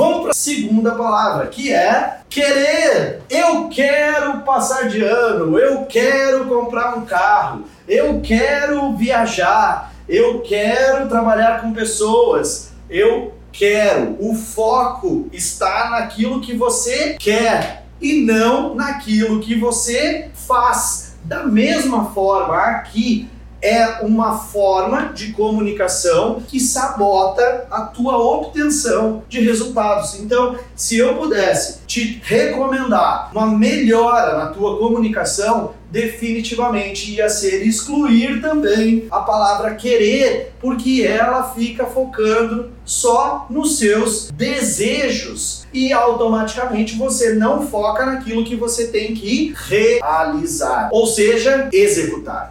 Vamos para a segunda palavra, que é querer. Eu quero passar de ano, eu quero comprar um carro, eu quero viajar, eu quero trabalhar com pessoas, eu quero. O foco está naquilo que você quer e não naquilo que você faz. Da mesma forma, aqui é uma forma de comunicação que sabota a tua obtenção de resultados. Então, se eu pudesse te recomendar uma melhora na tua comunicação, definitivamente ia ser excluir também a palavra querer, porque ela fica focando só nos seus desejos e automaticamente você não foca naquilo que você tem que realizar, ou seja, executar.